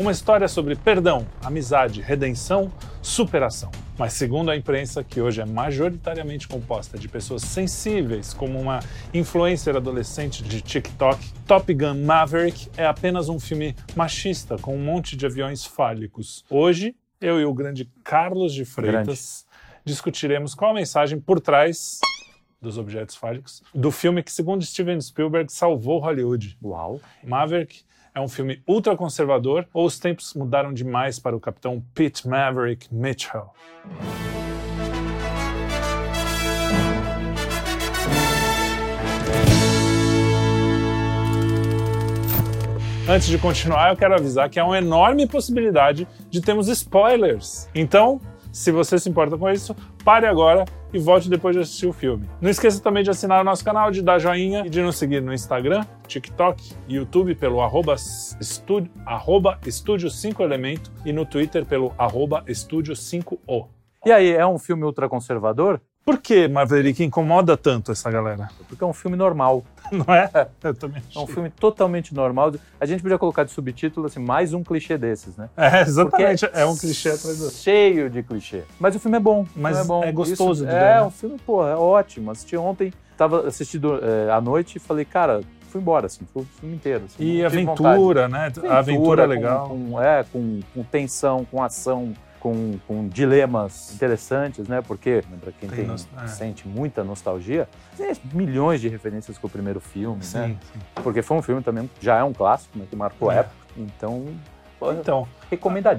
Uma história sobre perdão, amizade, redenção, superação. Mas segundo a imprensa, que hoje é majoritariamente composta de pessoas sensíveis, como uma influencer adolescente de TikTok, Top Gun Maverick é apenas um filme machista com um monte de aviões fálicos. Hoje, eu e o grande Carlos de Freitas grande. discutiremos qual a mensagem por trás dos objetos fálicos do filme que, segundo Steven Spielberg, salvou Hollywood. Uau! Maverick é um filme ultraconservador ou os tempos mudaram demais para o capitão Pete Maverick Mitchell? Antes de continuar, eu quero avisar que há uma enorme possibilidade de termos spoilers. Então, se você se importa com isso, pare agora e volte depois de assistir o filme. Não esqueça também de assinar o nosso canal, de dar joinha e de nos seguir no Instagram, TikTok YouTube pelo arroba estúdio, arroba estúdio 5 elemento e no Twitter pelo arroba estúdio 5o. E aí, é um filme ultraconservador? Por que Maverick incomoda tanto essa galera? Porque é um filme normal. Não é? Eu também achei. É um filme totalmente normal. A gente podia colocar de subtítulo assim, mais um clichê desses, né? É, exatamente. é um clichê atrás do Cheio de clichê. Mas o filme é bom. Mas é, bom. é gostoso Isso, de É, ver, né? um filme, pô, é ótimo. Assisti ontem, tava assistindo é, à noite e falei, cara, fui embora, assim, fui o filme inteiro. Assim, e aventura, né? Aventura, a aventura é legal. Com, com, é, com, com tensão, com ação com, com dilemas interessantes, né? Porque, para quem tem, tem é. sente muita nostalgia, tem milhões de referências com o primeiro filme, sim, né? Sim. Porque foi um filme também, já é um clássico, né, que marcou é. época. Então, então recomendadíssimo.